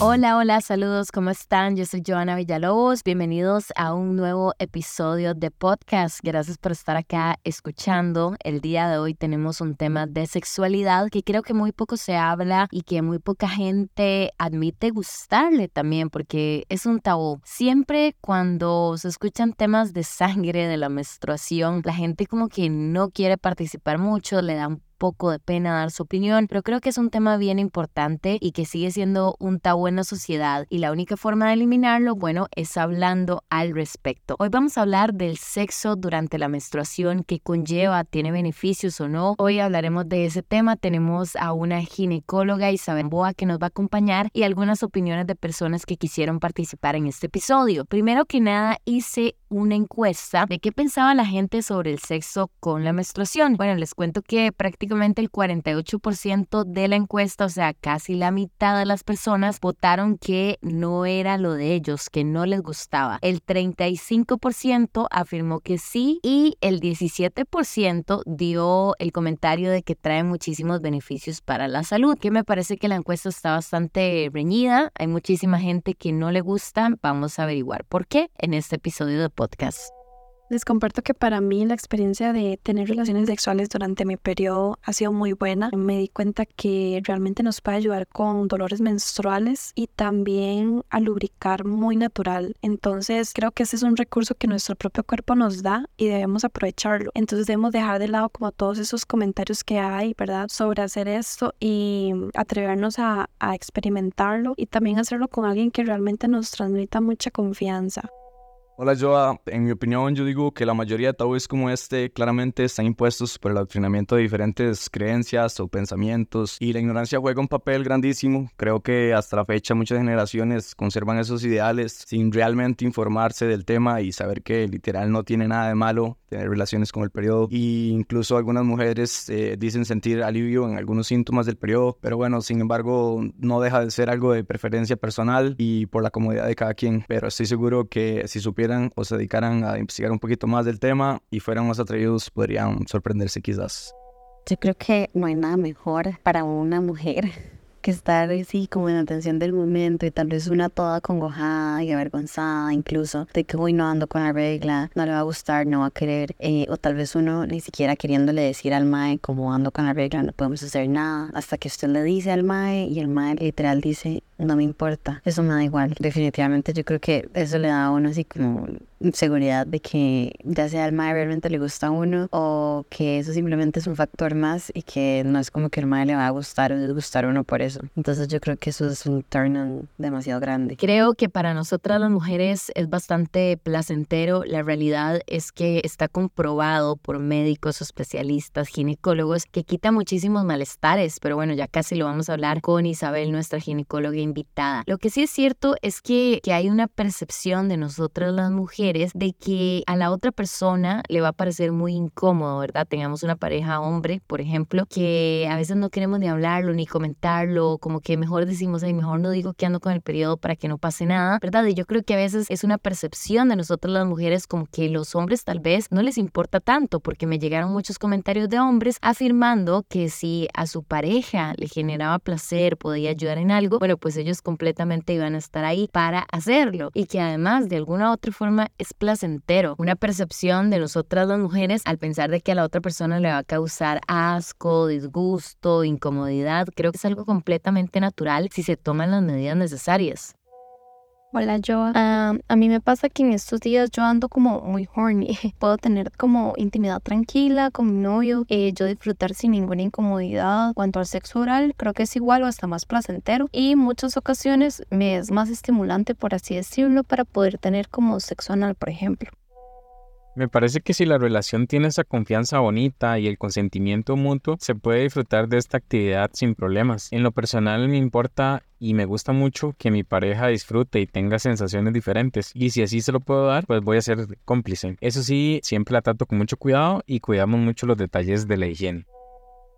Hola, hola, saludos, ¿cómo están? Yo soy Joana Villalobos, bienvenidos a un nuevo episodio de podcast. Gracias por estar acá escuchando. El día de hoy tenemos un tema de sexualidad que creo que muy poco se habla y que muy poca gente admite gustarle también porque es un tabú. Siempre cuando se escuchan temas de sangre, de la menstruación, la gente como que no quiere participar mucho, le da poco de pena dar su opinión, pero creo que es un tema bien importante y que sigue siendo un tabú en la sociedad y la única forma de eliminarlo, bueno, es hablando al respecto. Hoy vamos a hablar del sexo durante la menstruación, que conlleva, tiene beneficios o no. Hoy hablaremos de ese tema. Tenemos a una ginecóloga Isabel Boa que nos va a acompañar y algunas opiniones de personas que quisieron participar en este episodio. Primero que nada, hice una encuesta de qué pensaba la gente sobre el sexo con la menstruación. Bueno, les cuento que prácticamente el 48% de la encuesta, o sea, casi la mitad de las personas votaron que no era lo de ellos, que no les gustaba. El 35% afirmó que sí y el 17% dio el comentario de que trae muchísimos beneficios para la salud, que me parece que la encuesta está bastante reñida. Hay muchísima gente que no le gusta. Vamos a averiguar por qué en este episodio de podcast. Les comparto que para mí la experiencia de tener relaciones sexuales durante mi periodo ha sido muy buena. Me di cuenta que realmente nos puede ayudar con dolores menstruales y también a lubricar muy natural. Entonces creo que ese es un recurso que nuestro propio cuerpo nos da y debemos aprovecharlo. Entonces debemos dejar de lado como todos esos comentarios que hay, ¿verdad? Sobre hacer esto y atrevernos a, a experimentarlo y también hacerlo con alguien que realmente nos transmita mucha confianza. Hola Joa, en mi opinión yo digo que la mayoría de tabúes como este claramente están impuestos por el adoctrinamiento de diferentes creencias o pensamientos y la ignorancia juega un papel grandísimo. Creo que hasta la fecha muchas generaciones conservan esos ideales sin realmente informarse del tema y saber que literal no tiene nada de malo tener relaciones con el periodo. E incluso algunas mujeres eh, dicen sentir alivio en algunos síntomas del periodo, pero bueno, sin embargo no deja de ser algo de preferencia personal y por la comodidad de cada quien, pero estoy seguro que si supiera o se dedicaran a investigar un poquito más del tema y fueran más atrevidos, podrían sorprenderse quizás. Yo creo que no hay nada mejor para una mujer que estar así como en atención del momento y tal vez una toda congojada y avergonzada incluso de que hoy no ando con la regla, no le va a gustar, no va a querer eh, o tal vez uno ni siquiera queriéndole decir al mae como ando con la regla no podemos hacer nada hasta que usted le dice al mae y el mae literal dice no me importa, eso me da igual. Definitivamente yo creo que eso le da a uno así como seguridad de que ya sea el mae realmente le gusta a uno o que eso simplemente es un factor más y que no es como que el mae le va a gustar o disgustar a uno por eso. Entonces yo creo que eso es un turn on demasiado grande. Creo que para nosotras las mujeres es bastante placentero. La realidad es que está comprobado por médicos, especialistas, ginecólogos que quita muchísimos malestares, pero bueno, ya casi lo vamos a hablar con Isabel, nuestra ginecóloga invitada. Lo que sí es cierto es que, que hay una percepción de nosotras las mujeres de que a la otra persona le va a parecer muy incómodo, ¿verdad? Tengamos una pareja hombre, por ejemplo, que a veces no queremos ni hablarlo ni comentarlo, como que mejor decimos, ay, mejor no digo que ando con el periodo para que no pase nada, ¿verdad? Y yo creo que a veces es una percepción de nosotras las mujeres como que los hombres tal vez no les importa tanto, porque me llegaron muchos comentarios de hombres afirmando que si a su pareja le generaba placer, podía ayudar en algo, bueno, pues ellos completamente iban a estar ahí para hacerlo y que además de alguna otra forma es placentero. Una percepción de nosotras las mujeres al pensar de que a la otra persona le va a causar asco, disgusto, incomodidad, creo que es algo completamente natural si se toman las medidas necesarias. Hola, yo. a mí me pasa que en estos días yo ando como muy horny. Puedo tener como intimidad tranquila con mi novio, eh, yo disfrutar sin ninguna incomodidad. Cuanto al sexo oral, creo que es igual o hasta más placentero. Y muchas ocasiones me es más estimulante, por así decirlo, para poder tener como sexo anal, por ejemplo. Me parece que si la relación tiene esa confianza bonita y el consentimiento mutuo, se puede disfrutar de esta actividad sin problemas. En lo personal me importa y me gusta mucho que mi pareja disfrute y tenga sensaciones diferentes. Y si así se lo puedo dar, pues voy a ser cómplice. Eso sí, siempre la trato con mucho cuidado y cuidamos mucho los detalles de la higiene.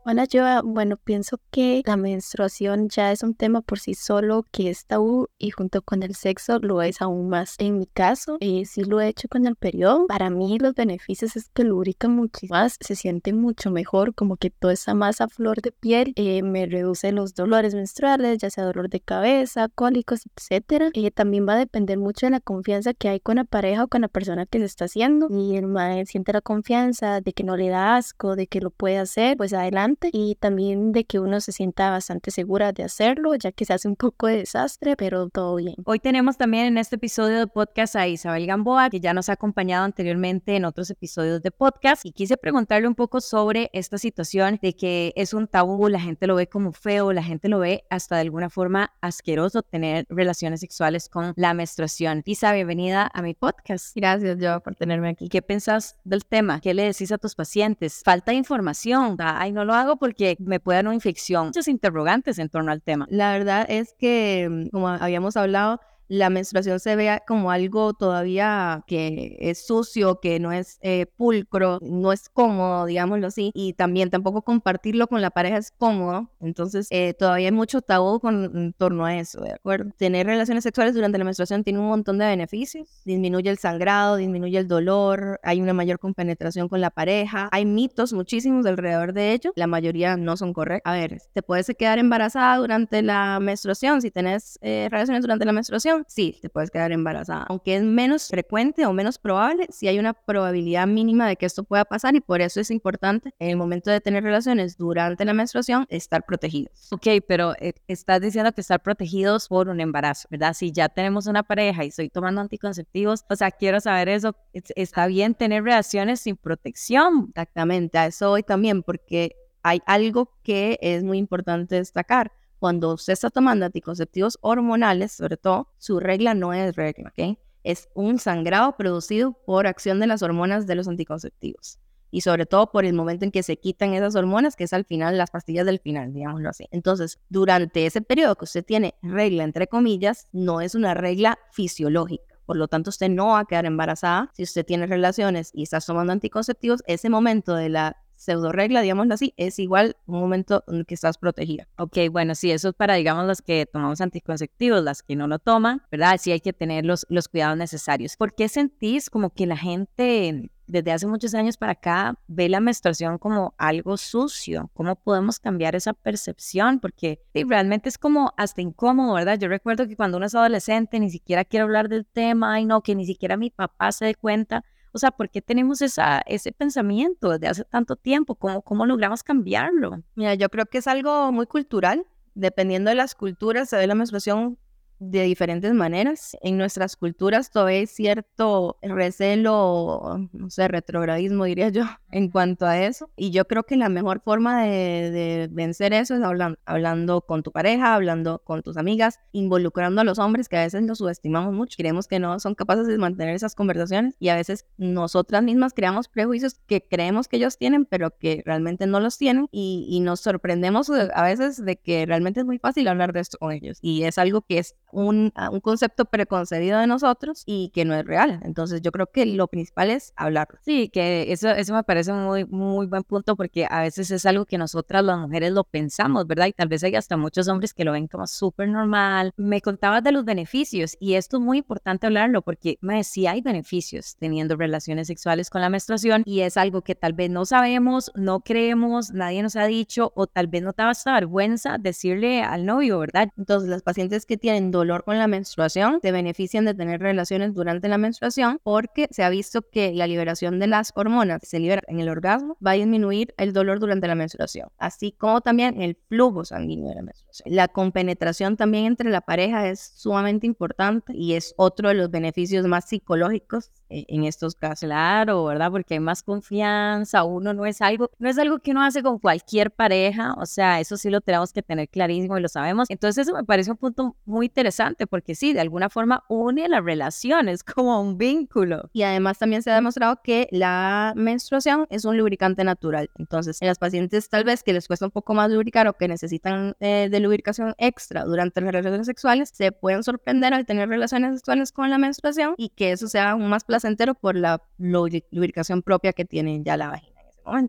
Hola, yo, bueno, pienso que la menstruación ya es un tema por sí solo que es tabú y junto con el sexo lo es aún más. En mi caso, eh, sí lo he hecho con el periodo. Para mí los beneficios es que lubrica mucho más, se siente mucho mejor, como que toda esa masa flor de piel eh, me reduce los dolores menstruales, ya sea dolor de cabeza, cólicos, etcétera. Eh, también va a depender mucho de la confianza que hay con la pareja o con la persona que se está haciendo. Y el mae siente la confianza de que no le da asco, de que lo puede hacer, pues adelante y también de que uno se sienta bastante segura de hacerlo, ya que se hace un poco de desastre, pero todo bien. Hoy tenemos también en este episodio de podcast a Isabel Gamboa, que ya nos ha acompañado anteriormente en otros episodios de podcast y quise preguntarle un poco sobre esta situación de que es un tabú, la gente lo ve como feo, la gente lo ve hasta de alguna forma asqueroso tener relaciones sexuales con la menstruación. Isa, bienvenida a mi podcast. Gracias, yo, por tenerme aquí. ¿Qué pensás del tema? ¿Qué le decís a tus pacientes? Falta información. Ay, no lo hago porque me puede dar una infección. Muchos interrogantes en torno al tema. La verdad es que, mm, como habíamos hablado, la menstruación se vea como algo todavía que es sucio, que no es eh, pulcro, no es cómodo, digámoslo así, y también tampoco compartirlo con la pareja es cómodo, entonces eh, todavía hay mucho tabú con, en torno a eso, ¿de acuerdo? Tener relaciones sexuales durante la menstruación tiene un montón de beneficios, disminuye el sangrado, disminuye el dolor, hay una mayor compenetración con la pareja, hay mitos muchísimos alrededor de ello, la mayoría no son correctos. A ver, te puedes quedar embarazada durante la menstruación si tenés eh, relaciones durante la menstruación, sí, te puedes quedar embarazada. Aunque es menos frecuente o menos probable, sí hay una probabilidad mínima de que esto pueda pasar y por eso es importante en el momento de tener relaciones durante la menstruación estar protegidos. Ok, pero eh, estás diciendo que estar protegidos por un embarazo, ¿verdad? Si ya tenemos una pareja y estoy tomando anticonceptivos, o sea, quiero saber eso, ¿está bien tener relaciones sin protección? Exactamente, a eso hoy también, porque hay algo que es muy importante destacar cuando usted está tomando anticonceptivos hormonales, sobre todo, su regla no es regla, ¿ok? Es un sangrado producido por acción de las hormonas de los anticonceptivos. Y sobre todo por el momento en que se quitan esas hormonas, que es al final, las pastillas del final, digámoslo así. Entonces, durante ese periodo que usted tiene regla, entre comillas, no es una regla fisiológica. Por lo tanto, usted no va a quedar embarazada si usted tiene relaciones y está tomando anticonceptivos. Ese momento de la pseudo regla, digámoslo así, es igual un momento en que estás protegida. Ok, bueno, sí, eso es para, digamos, los que tomamos anticonceptivos, las que no lo toman, ¿verdad? Sí hay que tener los, los cuidados necesarios. ¿Por qué sentís como que la gente desde hace muchos años para acá ve la menstruación como algo sucio. ¿Cómo podemos cambiar esa percepción? Porque realmente es como hasta incómodo, ¿verdad? Yo recuerdo que cuando uno es adolescente ni siquiera quiere hablar del tema, y no, que ni siquiera mi papá se dé cuenta. O sea, ¿por qué tenemos esa, ese pensamiento desde hace tanto tiempo? ¿Cómo, ¿Cómo logramos cambiarlo? Mira, yo creo que es algo muy cultural. Dependiendo de las culturas, se ve la menstruación de diferentes maneras. En nuestras culturas todavía hay cierto recelo, no sé, retrogradismo diría yo, en cuanto a eso. Y yo creo que la mejor forma de, vencer eso es hablando, hablando con tu pareja, hablando con tus amigas, involucrando a los hombres que a veces los subestimamos mucho. Creemos que no son capaces de mantener esas conversaciones y a veces nosotras mismas creamos prejuicios que creemos que ellos tienen, pero que realmente no los tienen y, y nos sorprendemos a veces de que realmente es muy fácil hablar de esto con ellos. Y es algo que es un, un, concepto preconcebido de nosotros y que no es real. Entonces yo creo que lo principal es hablarlo. Sí, que eso, eso me parece muy, muy buen punto porque a veces es algo que nosotras las mujeres lo pensamos, ¿verdad? Y tal vez hay hasta muchos hombres que lo ven como súper normal. Me contabas de los beneficios y esto es muy importante hablarlo porque me sí hay beneficios teniendo relaciones sexuales con la menstruación y es algo que tal vez no sabemos, no creemos, nadie nos ha dicho o tal vez no te hasta vergüenza decirle al novio, ¿verdad? Entonces las pacientes que tienen dolor con la menstruación se benefician de tener relaciones durante la menstruación porque se ha visto que la liberación de las hormonas que se libera en el orgasmo va a disminuir el dolor durante la menstruación, así como también el flujo sanguíneo de la menstruación. La compenetración también entre la pareja es sumamente importante y es otro de los beneficios más psicológicos eh, en estos casos. Claro, ¿verdad? Porque hay más confianza, uno no es algo, no es algo que uno hace con cualquier pareja, o sea, eso sí lo tenemos que tener clarísimo y lo sabemos. Entonces eso me parece un punto muy interesante porque sí, de alguna forma une las relaciones como un vínculo. Y además también se ha demostrado que la menstruación es un lubricante natural. Entonces, en las pacientes tal vez que les cuesta un poco más lubricar o que necesitan eh, de lubricación extra durante las relaciones sexuales, se pueden sorprender al tener relaciones sexuales con la menstruación y que eso sea un más placentero por la lubricación propia que tiene ya la vagina.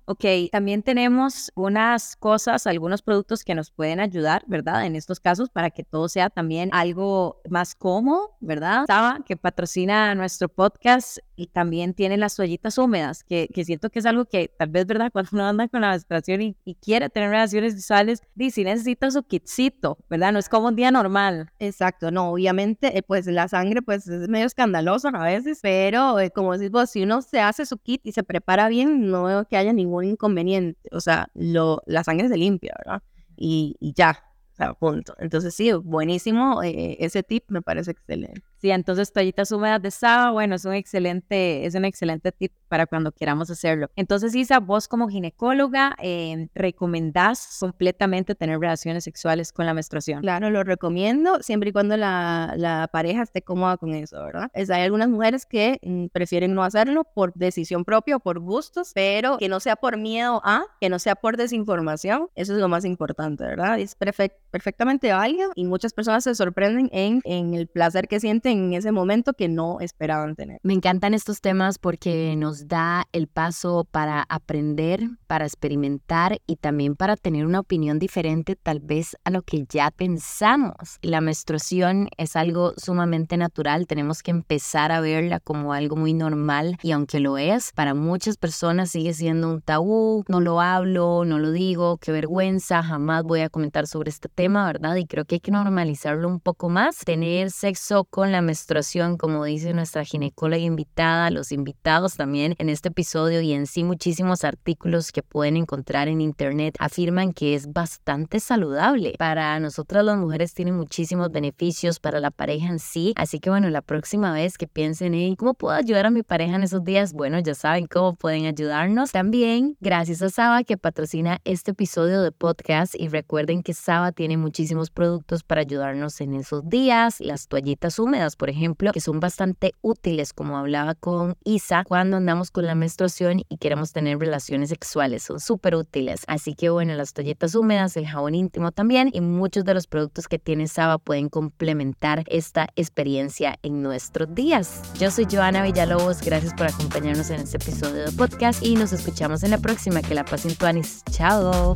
Ok, también tenemos unas cosas, algunos productos que nos pueden ayudar, ¿verdad? En estos casos para que todo sea también algo más cómodo, ¿verdad? Saba, que patrocina nuestro podcast y también tiene las toallitas húmedas, que, que siento que es algo que tal vez, ¿verdad? Cuando uno anda con la menstruación y, y quiere tener relaciones sexuales, dice, necesita su kitcito, ¿verdad? No es como un día normal. Exacto, no, obviamente, eh, pues la sangre pues es medio escandaloso a veces, pero eh, como decís vos, si uno se hace su kit y se prepara bien, no veo que haya ningún inconveniente, o sea, lo, la sangre se limpia, ¿verdad? Y, ya, o sea, punto. Entonces sí, buenísimo, eh, ese tip me parece excelente. Sí, entonces toallitas húmedas de Saba, bueno, es un excelente, es un excelente tip para cuando queramos hacerlo. Entonces, Isa, vos como ginecóloga, eh, ¿recomendás completamente tener relaciones sexuales con la menstruación? Claro, lo recomiendo siempre y cuando la, la pareja esté cómoda con eso, ¿verdad? Es, hay algunas mujeres que mm, prefieren no hacerlo por decisión propia o por gustos, pero que no sea por miedo a, que no sea por desinformación, eso es lo más importante, ¿verdad? Es perfect, perfectamente válido y muchas personas se sorprenden en, en el placer que sienten en ese momento que no esperaban tener. Me encantan estos temas porque nos da el paso para aprender, para experimentar y también para tener una opinión diferente tal vez a lo que ya pensamos. La menstruación es algo sumamente natural, tenemos que empezar a verla como algo muy normal y aunque lo es, para muchas personas sigue siendo un tabú, no lo hablo, no lo digo, qué vergüenza, jamás voy a comentar sobre este tema, ¿verdad? Y creo que hay que normalizarlo un poco más, tener sexo con la menstruación, como dice nuestra ginecóloga invitada, los invitados también en este episodio y en sí muchísimos artículos que pueden encontrar en internet afirman que es bastante saludable. Para nosotras las mujeres tiene muchísimos beneficios para la pareja en sí, así que bueno, la próxima vez que piensen en cómo puedo ayudar a mi pareja en esos días, bueno, ya saben cómo pueden ayudarnos. También gracias a Saba que patrocina este episodio de podcast y recuerden que Saba tiene muchísimos productos para ayudarnos en esos días, las toallitas húmedas por ejemplo, que son bastante útiles, como hablaba con Isa, cuando andamos con la menstruación y queremos tener relaciones sexuales. Son súper útiles. Así que bueno, las toallitas húmedas, el jabón íntimo también y muchos de los productos que tiene Saba pueden complementar esta experiencia en nuestros días. Yo soy Joana Villalobos, gracias por acompañarnos en este episodio de podcast y nos escuchamos en la próxima. Que la pasen tuanis. Chao.